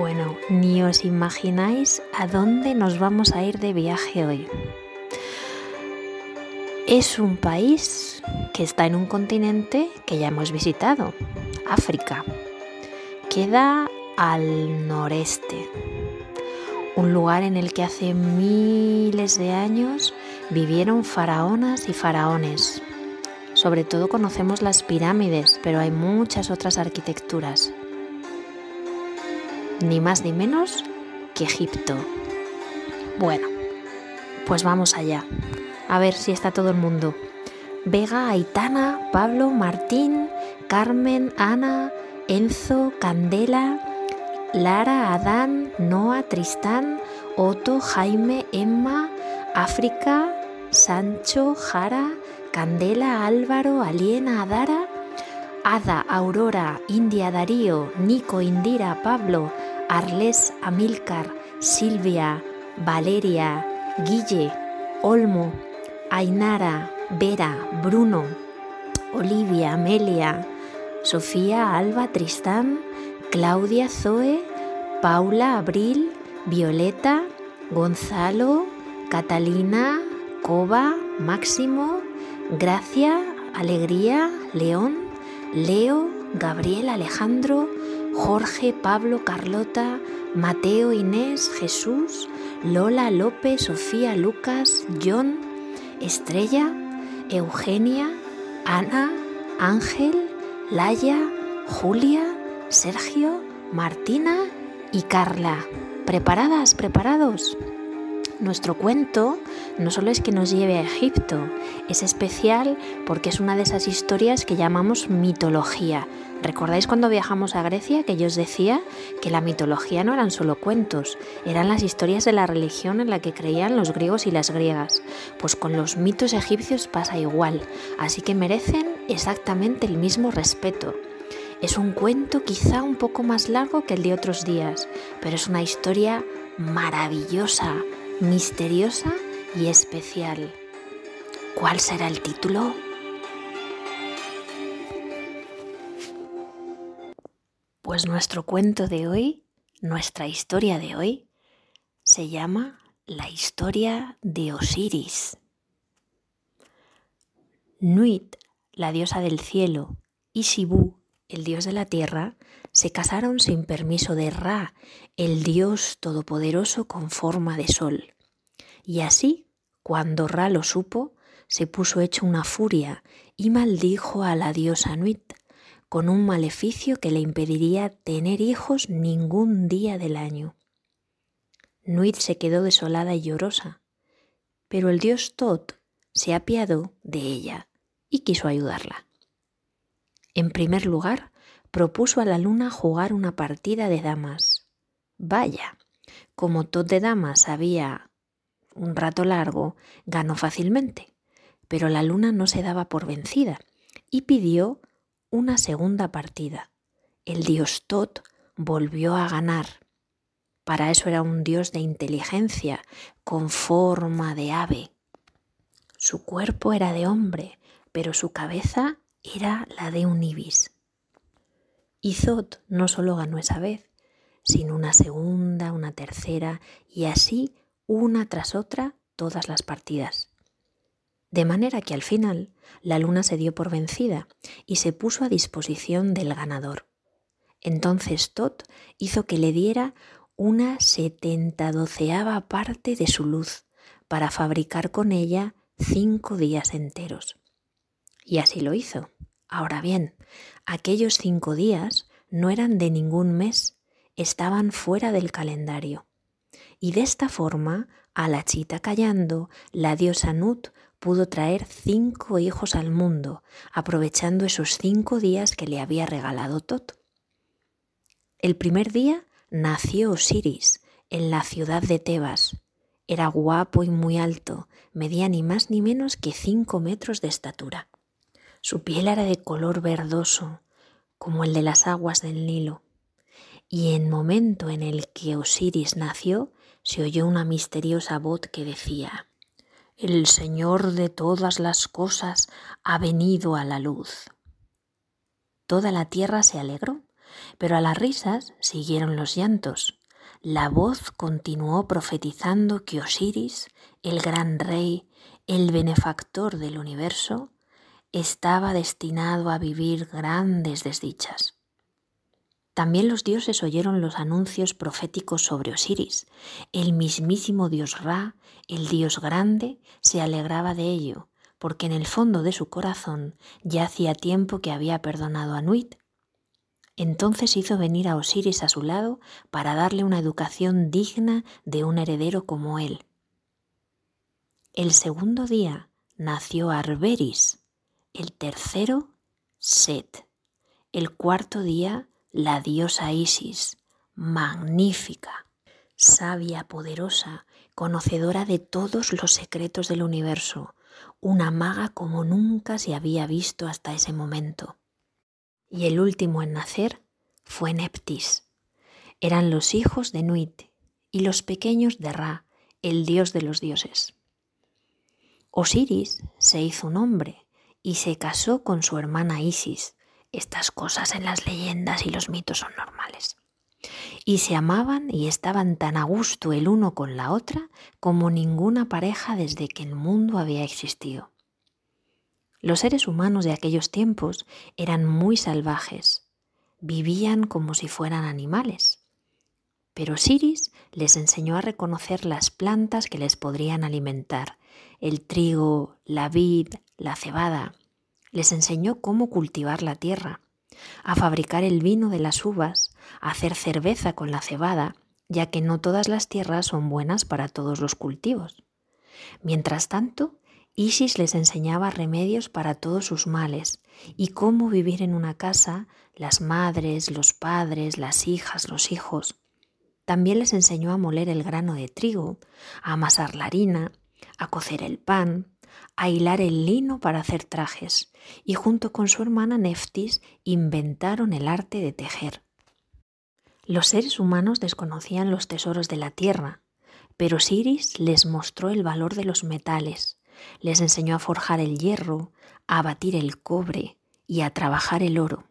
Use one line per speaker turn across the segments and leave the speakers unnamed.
Bueno, ni os imagináis a dónde nos vamos a ir de viaje hoy. Es un país que está en un continente que ya hemos visitado, África. Queda al noreste, un lugar en el que hace miles de años vivieron faraonas y faraones. Sobre todo conocemos las pirámides, pero hay muchas otras arquitecturas ni más ni menos que Egipto. Bueno, pues vamos allá. A ver si está todo el mundo. Vega, Aitana, Pablo, Martín, Carmen, Ana, Enzo, Candela, Lara, Adán, Noah, Tristán, Otto, Jaime, Emma, África, Sancho, Jara, Candela, Álvaro, Aliena, Adara, Ada, Aurora, India, Darío, Nico, Indira, Pablo, Arles, Amílcar, Silvia, Valeria, Guille, Olmo, Ainara, Vera, Bruno, Olivia, Amelia, Sofía, Alba, Tristán, Claudia, Zoe, Paula, Abril, Violeta, Gonzalo, Catalina, Coba, Máximo, Gracia, Alegría, León, Leo, Gabriel, Alejandro, Jorge, Pablo, Carlota, Mateo, Inés, Jesús, Lola, López, Sofía, Lucas, John, Estrella, Eugenia, Ana, Ángel, Laya, Julia, Sergio, Martina y Carla. ¿Preparadas? ¿Preparados? Nuestro cuento no solo es que nos lleve a Egipto, es especial porque es una de esas historias que llamamos mitología. ¿Recordáis cuando viajamos a Grecia que yo os decía que la mitología no eran solo cuentos, eran las historias de la religión en la que creían los griegos y las griegas? Pues con los mitos egipcios pasa igual, así que merecen exactamente el mismo respeto. Es un cuento quizá un poco más largo que el de otros días, pero es una historia maravillosa, misteriosa y especial. ¿Cuál será el título? Pues nuestro cuento de hoy, nuestra historia de hoy, se llama La historia de Osiris. Nuit, la diosa del cielo, y Sibu, el dios de la tierra, se casaron sin permiso de Ra, el dios todopoderoso con forma de sol. Y así, cuando Ra lo supo, se puso hecho una furia y maldijo a la diosa Nuit con un maleficio que le impediría tener hijos ningún día del año. Nuit se quedó desolada y llorosa, pero el dios Tot se apiadó de ella y quiso ayudarla. En primer lugar, propuso a la luna jugar una partida de damas. Vaya, como Tot de damas había un rato largo, ganó fácilmente, pero la luna no se daba por vencida y pidió una segunda partida. El dios Tot volvió a ganar. Para eso era un dios de inteligencia, con forma de ave. Su cuerpo era de hombre, pero su cabeza era la de un ibis. Y Zot no solo ganó esa vez, sino una segunda, una tercera y así una tras otra todas las partidas. De manera que al final la luna se dio por vencida y se puso a disposición del ganador. Entonces Tot hizo que le diera una setenta doceava parte de su luz para fabricar con ella cinco días enteros. Y así lo hizo. Ahora bien, aquellos cinco días no eran de ningún mes, estaban fuera del calendario. Y de esta forma, a la chita callando, la diosa Nut pudo traer cinco hijos al mundo, aprovechando esos cinco días que le había regalado Tot. El primer día nació Osiris en la ciudad de Tebas. Era guapo y muy alto, medía ni más ni menos que cinco metros de estatura. Su piel era de color verdoso, como el de las aguas del Nilo. Y en momento en el que Osiris nació, se oyó una misteriosa voz que decía el Señor de todas las cosas ha venido a la luz. Toda la tierra se alegró, Pero a las risas siguieron los llantos. La voz continuó profetizando que Osiris, el gran rey, el benefactor del universo, estaba destinado a vivir grandes desdichas. También los dioses oyeron los anuncios proféticos sobre Osiris. El mismísimo dios Ra, el dios grande, se alegraba de ello, porque en el fondo de su corazón ya hacía tiempo que había perdonado a Nuit. Entonces hizo venir a Osiris a su lado para darle una educación digna de un heredero como él. El segundo día nació Arberis, el tercero Set, el cuarto día la diosa Isis, magnífica, sabia, poderosa, conocedora de todos los secretos del universo, una maga como nunca se había visto hasta ese momento. Y el último en nacer fue Neptis. Eran los hijos de Nuit y los pequeños de Ra, el dios de los dioses. Osiris se hizo un hombre y se casó con su hermana Isis, estas cosas en las leyendas y los mitos son normales. Y se amaban y estaban tan a gusto el uno con la otra como ninguna pareja desde que el mundo había existido. Los seres humanos de aquellos tiempos eran muy salvajes, vivían como si fueran animales. Pero Siris les enseñó a reconocer las plantas que les podrían alimentar, el trigo, la vid, la cebada, les enseñó cómo cultivar la tierra, a fabricar el vino de las uvas, a hacer cerveza con la cebada, ya que no todas las tierras son buenas para todos los cultivos. Mientras tanto, Isis les enseñaba remedios para todos sus males y cómo vivir en una casa, las madres, los padres, las hijas, los hijos. También les enseñó a moler el grano de trigo, a amasar la harina, a cocer el pan, a hilar el lino para hacer trajes y junto con su hermana Neftis inventaron el arte de tejer. Los seres humanos desconocían los tesoros de la tierra, pero Siris les mostró el valor de los metales, les enseñó a forjar el hierro, a batir el cobre y a trabajar el oro.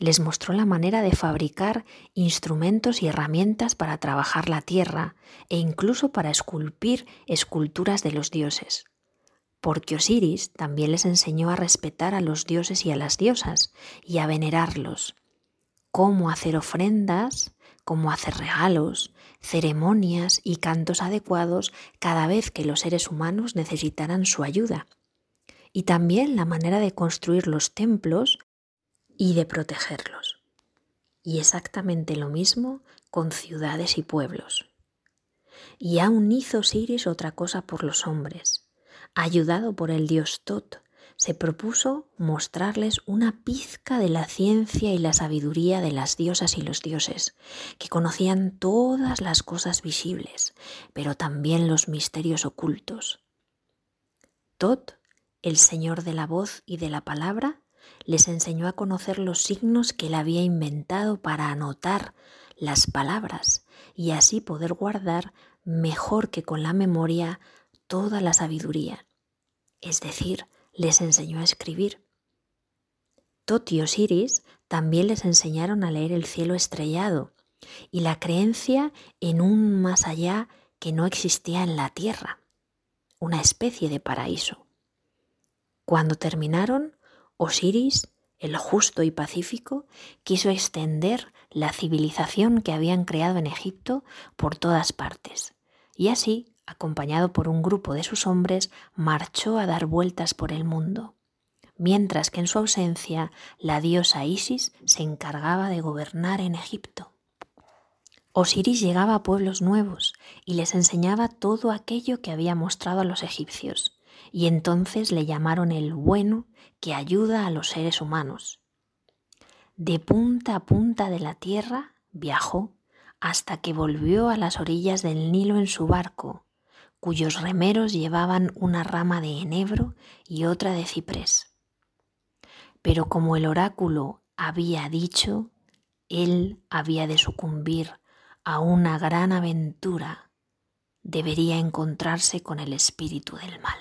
Les mostró la manera de fabricar instrumentos y herramientas para trabajar la tierra e incluso para esculpir esculturas de los dioses. Porque Osiris también les enseñó a respetar a los dioses y a las diosas y a venerarlos, cómo hacer ofrendas, cómo hacer regalos, ceremonias y cantos adecuados cada vez que los seres humanos necesitaran su ayuda, y también la manera de construir los templos y de protegerlos. Y exactamente lo mismo con ciudades y pueblos. Y aún hizo Osiris otra cosa por los hombres ayudado por el dios Tot, se propuso mostrarles una pizca de la ciencia y la sabiduría de las diosas y los dioses, que conocían todas las cosas visibles, pero también los misterios ocultos. Tot, el señor de la voz y de la palabra, les enseñó a conocer los signos que él había inventado para anotar las palabras y así poder guardar mejor que con la memoria toda la sabiduría, es decir, les enseñó a escribir. Tot y Osiris también les enseñaron a leer el cielo estrellado y la creencia en un más allá que no existía en la tierra, una especie de paraíso. Cuando terminaron, Osiris, el justo y pacífico, quiso extender la civilización que habían creado en Egipto por todas partes, y así acompañado por un grupo de sus hombres, marchó a dar vueltas por el mundo, mientras que en su ausencia la diosa Isis se encargaba de gobernar en Egipto. Osiris llegaba a pueblos nuevos y les enseñaba todo aquello que había mostrado a los egipcios, y entonces le llamaron el bueno que ayuda a los seres humanos. De punta a punta de la tierra viajó hasta que volvió a las orillas del Nilo en su barco, cuyos remeros llevaban una rama de enebro y otra de ciprés. Pero como el oráculo había dicho, él había de sucumbir a una gran aventura, debería encontrarse con el espíritu del mal.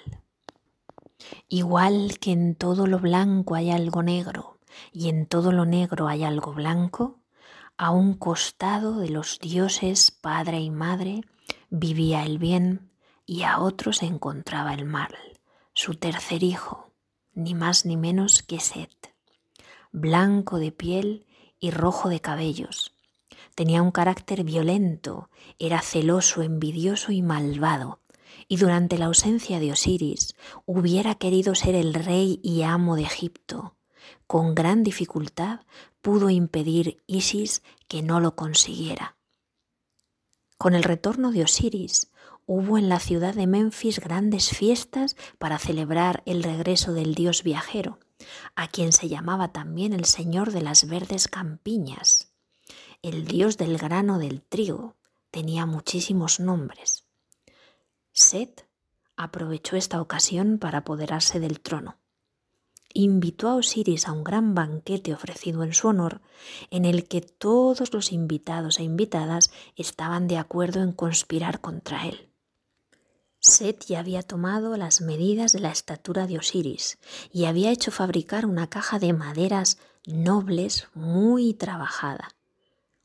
Igual que en todo lo blanco hay algo negro, y en todo lo negro hay algo blanco, a un costado de los dioses padre y madre vivía el bien y a otro se encontraba el mal, su tercer hijo, ni más ni menos que Set, blanco de piel y rojo de cabellos. Tenía un carácter violento, era celoso, envidioso y malvado, y durante la ausencia de Osiris hubiera querido ser el rey y amo de Egipto. Con gran dificultad pudo impedir Isis que no lo consiguiera. Con el retorno de Osiris, hubo en la ciudad de Memphis grandes fiestas para celebrar el regreso del dios viajero, a quien se llamaba también el Señor de las verdes campiñas, el dios del grano del trigo, tenía muchísimos nombres. Set aprovechó esta ocasión para apoderarse del trono. Invitó a Osiris a un gran banquete ofrecido en su honor, en el que todos los invitados e invitadas estaban de acuerdo en conspirar contra él. Set ya había tomado las medidas de la estatura de Osiris y había hecho fabricar una caja de maderas nobles muy trabajada.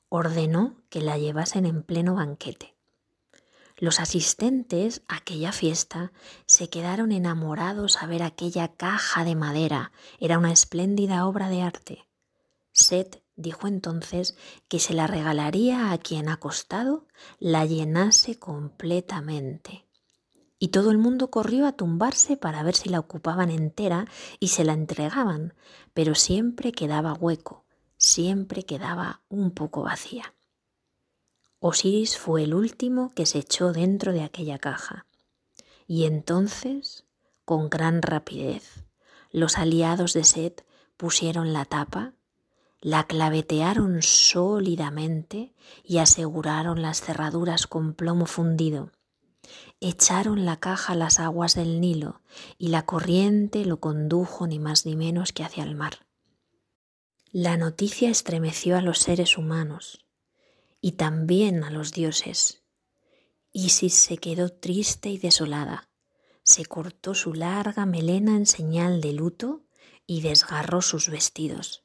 Ordenó que la llevasen en pleno banquete. Los asistentes a aquella fiesta se quedaron enamorados a ver aquella caja de madera. Era una espléndida obra de arte. Set dijo entonces que se la regalaría a quien acostado la llenase completamente. Y todo el mundo corrió a tumbarse para ver si la ocupaban entera y se la entregaban, pero siempre quedaba hueco, siempre quedaba un poco vacía. Osiris fue el último que se echó dentro de aquella caja. Y entonces, con gran rapidez, los aliados de Set pusieron la tapa, la clavetearon sólidamente y aseguraron las cerraduras con plomo fundido. Echaron la caja a las aguas del Nilo y la corriente lo condujo ni más ni menos que hacia el mar. La noticia estremeció a los seres humanos y también a los dioses. Isis se quedó triste y desolada. Se cortó su larga melena en señal de luto y desgarró sus vestidos.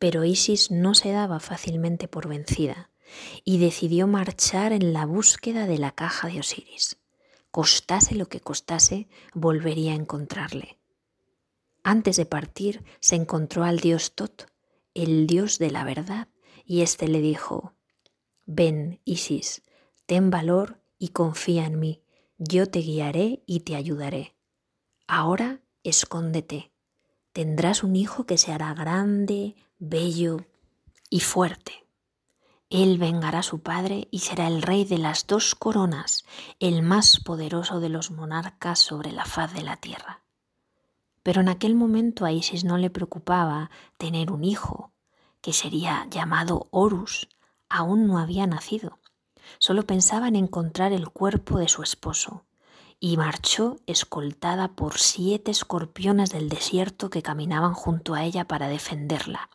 Pero Isis no se daba fácilmente por vencida y decidió marchar en la búsqueda de la caja de Osiris. Costase lo que costase, volvería a encontrarle. Antes de partir, se encontró al dios Tot, el dios de la verdad, y éste le dijo, Ven, Isis, ten valor y confía en mí, yo te guiaré y te ayudaré. Ahora escóndete, tendrás un hijo que se hará grande, bello y fuerte. Él vengará a su padre y será el rey de las dos coronas, el más poderoso de los monarcas sobre la faz de la tierra. Pero en aquel momento a Isis no le preocupaba tener un hijo, que sería llamado Horus, aún no había nacido. Solo pensaba en encontrar el cuerpo de su esposo y marchó escoltada por siete escorpiones del desierto que caminaban junto a ella para defenderla.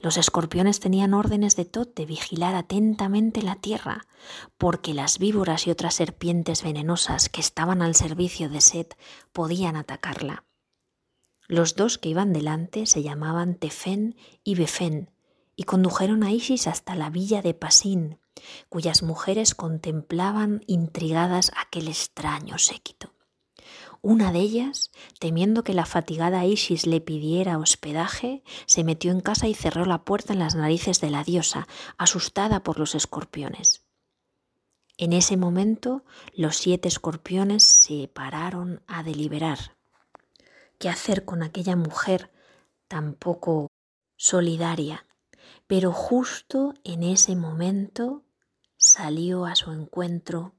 Los escorpiones tenían órdenes de Tot de vigilar atentamente la tierra, porque las víboras y otras serpientes venenosas que estaban al servicio de Set podían atacarla. Los dos que iban delante se llamaban Tefen y Befen y condujeron a Isis hasta la villa de Pasín, cuyas mujeres contemplaban intrigadas aquel extraño séquito. Una de ellas, temiendo que la fatigada Isis le pidiera hospedaje, se metió en casa y cerró la puerta en las narices de la diosa, asustada por los escorpiones. En ese momento los siete escorpiones se pararon a deliberar qué hacer con aquella mujer tan poco solidaria. Pero justo en ese momento salió a su encuentro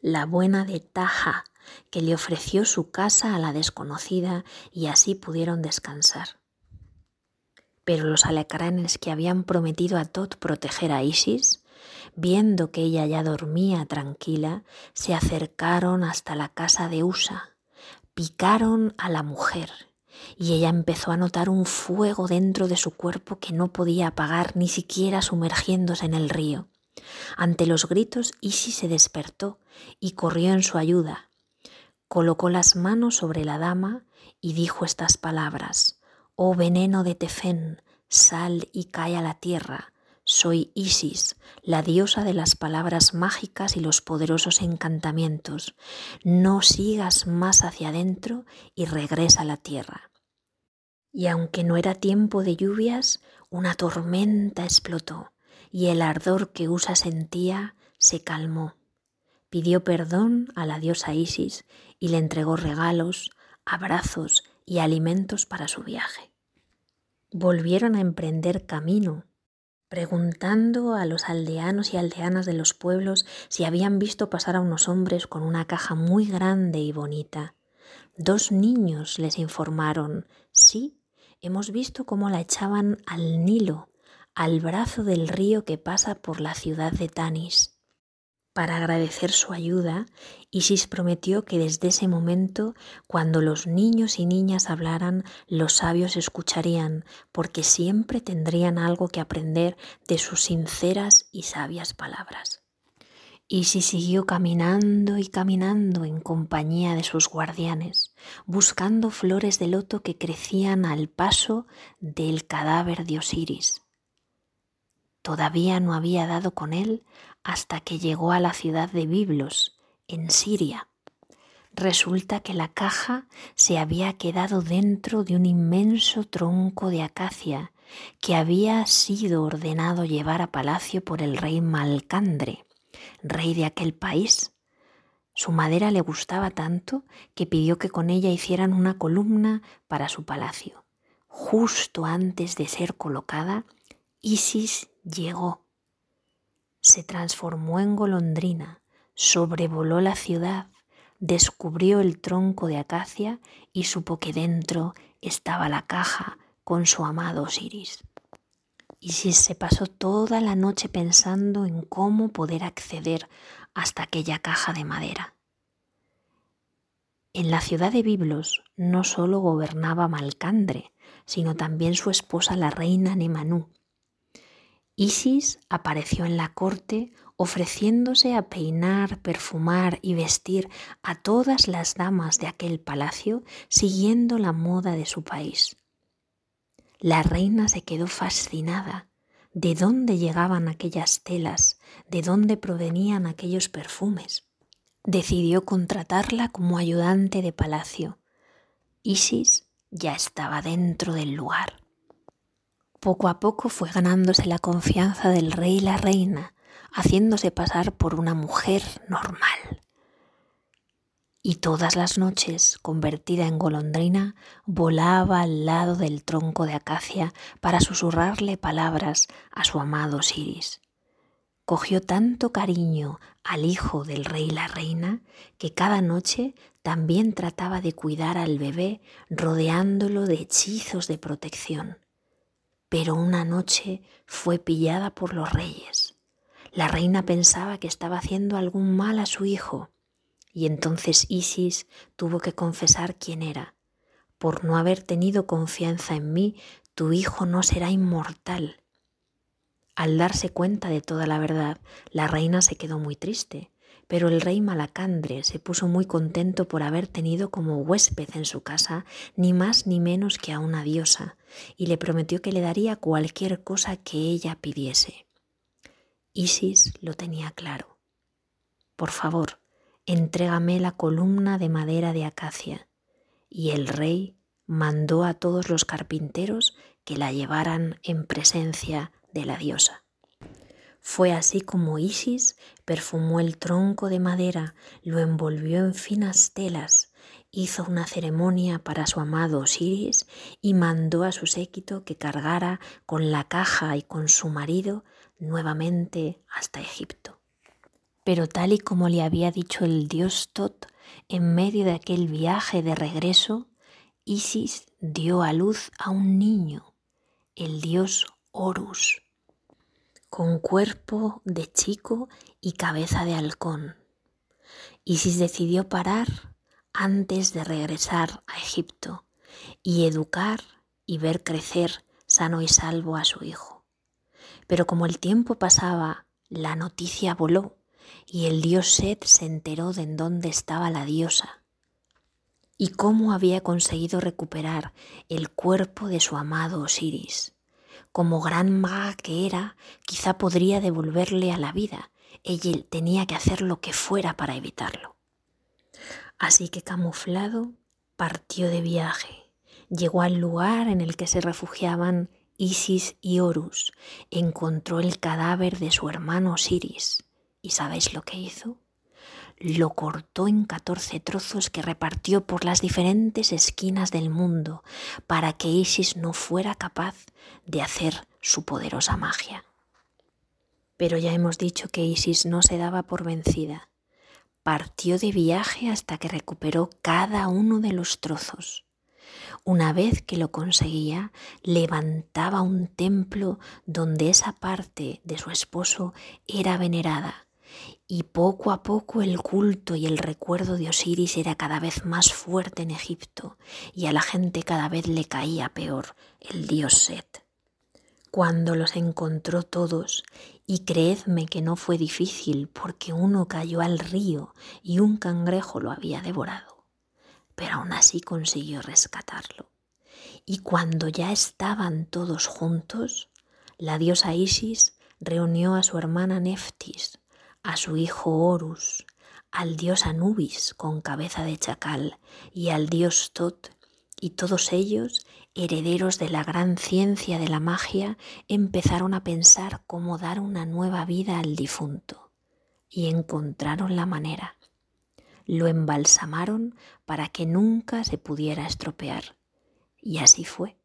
la buena de Taja, que le ofreció su casa a la desconocida y así pudieron descansar. Pero los alacranes que habían prometido a Tot proteger a Isis, viendo que ella ya dormía tranquila, se acercaron hasta la casa de Usa picaron a la mujer y ella empezó a notar un fuego dentro de su cuerpo que no podía apagar ni siquiera sumergiéndose en el río. Ante los gritos, Isis se despertó y corrió en su ayuda. Colocó las manos sobre la dama y dijo estas palabras, Oh veneno de Tefén, sal y cae a la tierra. Soy Isis, la diosa de las palabras mágicas y los poderosos encantamientos. No sigas más hacia adentro y regresa a la tierra. Y aunque no era tiempo de lluvias, una tormenta explotó y el ardor que Usa sentía se calmó. Pidió perdón a la diosa Isis y le entregó regalos, abrazos y alimentos para su viaje. Volvieron a emprender camino, preguntando a los aldeanos y aldeanas de los pueblos si habían visto pasar a unos hombres con una caja muy grande y bonita. Dos niños les informaron, sí, hemos visto cómo la echaban al Nilo, al brazo del río que pasa por la ciudad de Tanis. Para agradecer su ayuda, Isis prometió que desde ese momento, cuando los niños y niñas hablaran, los sabios escucharían, porque siempre tendrían algo que aprender de sus sinceras y sabias palabras. Isis siguió caminando y caminando en compañía de sus guardianes, buscando flores de loto que crecían al paso del cadáver de Osiris. Todavía no había dado con él hasta que llegó a la ciudad de Biblos, en Siria. Resulta que la caja se había quedado dentro de un inmenso tronco de acacia que había sido ordenado llevar a palacio por el rey Malcandre, rey de aquel país. Su madera le gustaba tanto que pidió que con ella hicieran una columna para su palacio. Justo antes de ser colocada, Isis llegó se transformó en golondrina, sobrevoló la ciudad, descubrió el tronco de acacia y supo que dentro estaba la caja con su amado Osiris. Y se pasó toda la noche pensando en cómo poder acceder hasta aquella caja de madera. En la ciudad de Biblos no solo gobernaba Malcandre, sino también su esposa la reina Nemanú, Isis apareció en la corte ofreciéndose a peinar, perfumar y vestir a todas las damas de aquel palacio siguiendo la moda de su país. La reina se quedó fascinada de dónde llegaban aquellas telas, de dónde provenían aquellos perfumes. Decidió contratarla como ayudante de palacio. Isis ya estaba dentro del lugar. Poco a poco fue ganándose la confianza del rey y la reina, haciéndose pasar por una mujer normal. Y todas las noches, convertida en golondrina, volaba al lado del tronco de acacia para susurrarle palabras a su amado Siris. Cogió tanto cariño al hijo del rey y la reina que cada noche también trataba de cuidar al bebé rodeándolo de hechizos de protección pero una noche fue pillada por los reyes. La reina pensaba que estaba haciendo algún mal a su hijo y entonces Isis tuvo que confesar quién era. Por no haber tenido confianza en mí, tu hijo no será inmortal. Al darse cuenta de toda la verdad, la reina se quedó muy triste pero el rey Malacandre se puso muy contento por haber tenido como huésped en su casa ni más ni menos que a una diosa, y le prometió que le daría cualquier cosa que ella pidiese. Isis lo tenía claro. Por favor, entrégame la columna de madera de acacia. Y el rey mandó a todos los carpinteros que la llevaran en presencia de la diosa. Fue así como Isis perfumó el tronco de madera, lo envolvió en finas telas, hizo una ceremonia para su amado Osiris y mandó a su séquito que cargara con la caja y con su marido nuevamente hasta Egipto. Pero tal y como le había dicho el dios Tot, en medio de aquel viaje de regreso, Isis dio a luz a un niño, el dios Horus con cuerpo de chico y cabeza de halcón. Isis decidió parar antes de regresar a Egipto y educar y ver crecer sano y salvo a su hijo. Pero como el tiempo pasaba, la noticia voló y el dios Set se enteró de en dónde estaba la diosa. y cómo había conseguido recuperar el cuerpo de su amado Osiris. Como gran maga que era, quizá podría devolverle a la vida. Ella tenía que hacer lo que fuera para evitarlo. Así que camuflado, partió de viaje. Llegó al lugar en el que se refugiaban Isis y Horus. Encontró el cadáver de su hermano Osiris. ¿Y sabéis lo que hizo? Lo cortó en catorce trozos que repartió por las diferentes esquinas del mundo para que Isis no fuera capaz de hacer su poderosa magia. Pero ya hemos dicho que Isis no se daba por vencida. Partió de viaje hasta que recuperó cada uno de los trozos. Una vez que lo conseguía, levantaba un templo donde esa parte de su esposo era venerada y poco a poco el culto y el recuerdo de Osiris era cada vez más fuerte en Egipto y a la gente cada vez le caía peor el dios Set. Cuando los encontró todos, y creedme que no fue difícil porque uno cayó al río y un cangrejo lo había devorado, pero aún así consiguió rescatarlo. Y cuando ya estaban todos juntos, la diosa Isis reunió a su hermana Neftis, a su hijo Horus, al dios Anubis con cabeza de chacal y al dios Tot, y todos ellos, herederos de la gran ciencia de la magia, empezaron a pensar cómo dar una nueva vida al difunto, y encontraron la manera. Lo embalsamaron para que nunca se pudiera estropear. Y así fue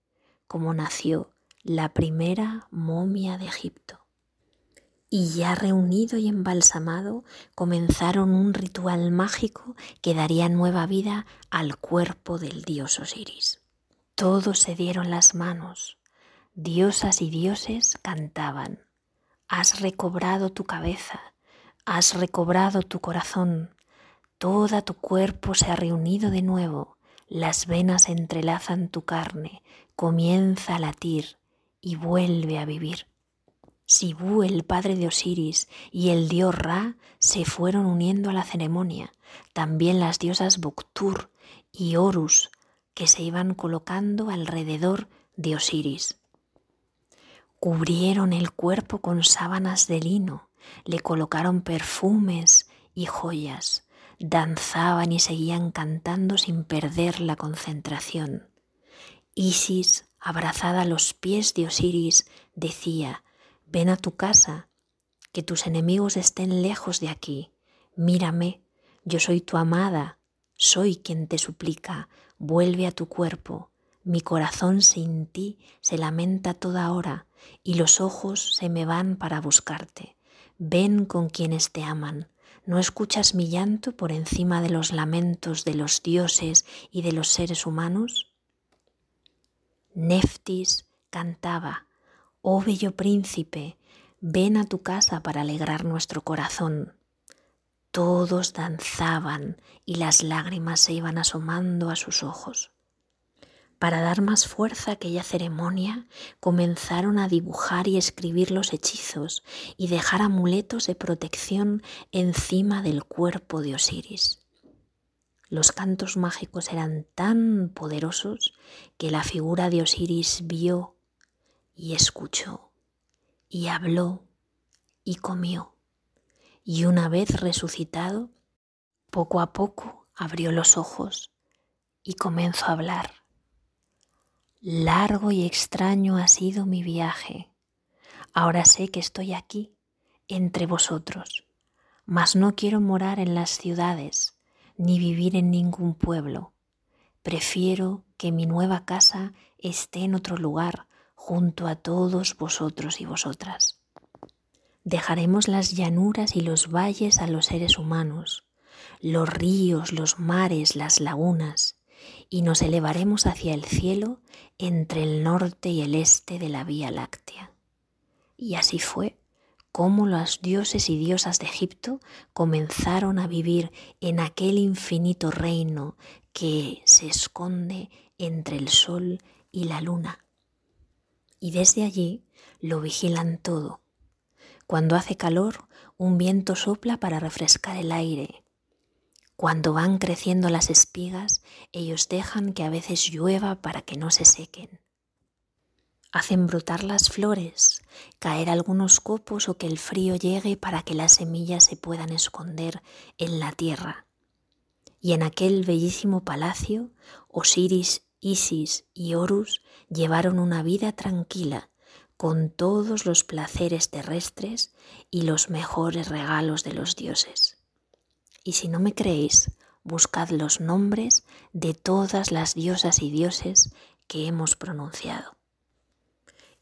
como nació la primera momia de Egipto y ya reunido y embalsamado comenzaron un ritual mágico que daría nueva vida al cuerpo del dios Osiris. Todos se dieron las manos, diosas y dioses cantaban, has recobrado tu cabeza, has recobrado tu corazón, toda tu cuerpo se ha reunido de nuevo, las venas entrelazan tu carne, comienza a latir y vuelve a vivir. Sibú, el padre de Osiris, y el dios Ra se fueron uniendo a la ceremonia, también las diosas Buktur y Horus, que se iban colocando alrededor de Osiris. Cubrieron el cuerpo con sábanas de lino, le colocaron perfumes y joyas, danzaban y seguían cantando sin perder la concentración. Isis, abrazada a los pies de Osiris, decía, Ven a tu casa, que tus enemigos estén lejos de aquí. Mírame, yo soy tu amada, soy quien te suplica, vuelve a tu cuerpo. Mi corazón sin ti se lamenta toda hora y los ojos se me van para buscarte. Ven con quienes te aman. ¿No escuchas mi llanto por encima de los lamentos de los dioses y de los seres humanos? Neftis cantaba Oh bello príncipe, ven a tu casa para alegrar nuestro corazón. Todos danzaban y las lágrimas se iban asomando a sus ojos. Para dar más fuerza a aquella ceremonia, comenzaron a dibujar y escribir los hechizos y dejar amuletos de protección encima del cuerpo de Osiris. Los cantos mágicos eran tan poderosos que la figura de Osiris vio y escuchó y habló y comió. Y una vez resucitado, poco a poco abrió los ojos y comenzó a hablar. Largo y extraño ha sido mi viaje. Ahora sé que estoy aquí, entre vosotros, mas no quiero morar en las ciudades, ni vivir en ningún pueblo. Prefiero que mi nueva casa esté en otro lugar, junto a todos vosotros y vosotras. Dejaremos las llanuras y los valles a los seres humanos, los ríos, los mares, las lagunas, y nos elevaremos hacia el cielo entre el norte y el este de la Vía Láctea. Y así fue como los dioses y diosas de Egipto comenzaron a vivir en aquel infinito reino que se esconde entre el sol y la luna y desde allí lo vigilan todo. Cuando hace calor, un viento sopla para refrescar el aire. Cuando van creciendo las espigas, ellos dejan que a veces llueva para que no se sequen. Hacen brotar las flores, caer algunos copos o que el frío llegue para que las semillas se puedan esconder en la tierra. Y en aquel bellísimo palacio, Osiris, Isis y Horus llevaron una vida tranquila, con todos los placeres terrestres y los mejores regalos de los dioses. Y si no me creéis, buscad los nombres de todas las diosas y dioses que hemos pronunciado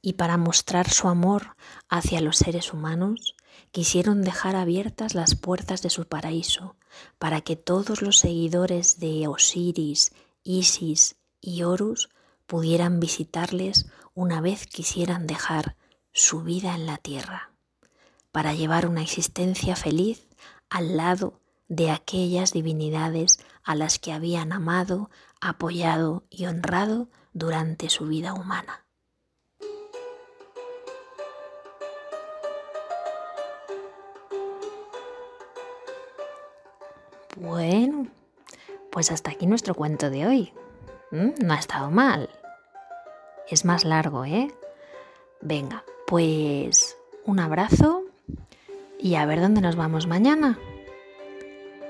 y para mostrar su amor hacia los seres humanos, quisieron dejar abiertas las puertas de su paraíso para que todos los seguidores de Osiris, Isis y Horus pudieran visitarles una vez quisieran dejar su vida en la tierra, para llevar una existencia feliz al lado de aquellas divinidades a las que habían amado, apoyado y honrado durante su vida humana. Bueno, pues hasta aquí nuestro cuento de hoy. ¿Mm? No ha estado mal. Es más largo, ¿eh? Venga, pues un abrazo y a ver dónde nos vamos mañana.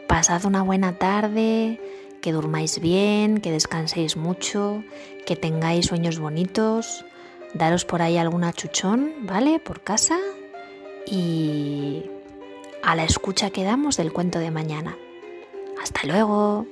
Pasad una buena tarde, que durmáis bien, que descanséis mucho, que tengáis sueños bonitos, daros por ahí alguna chuchón, ¿vale? Por casa y a la escucha que damos del cuento de mañana. Hasta luego.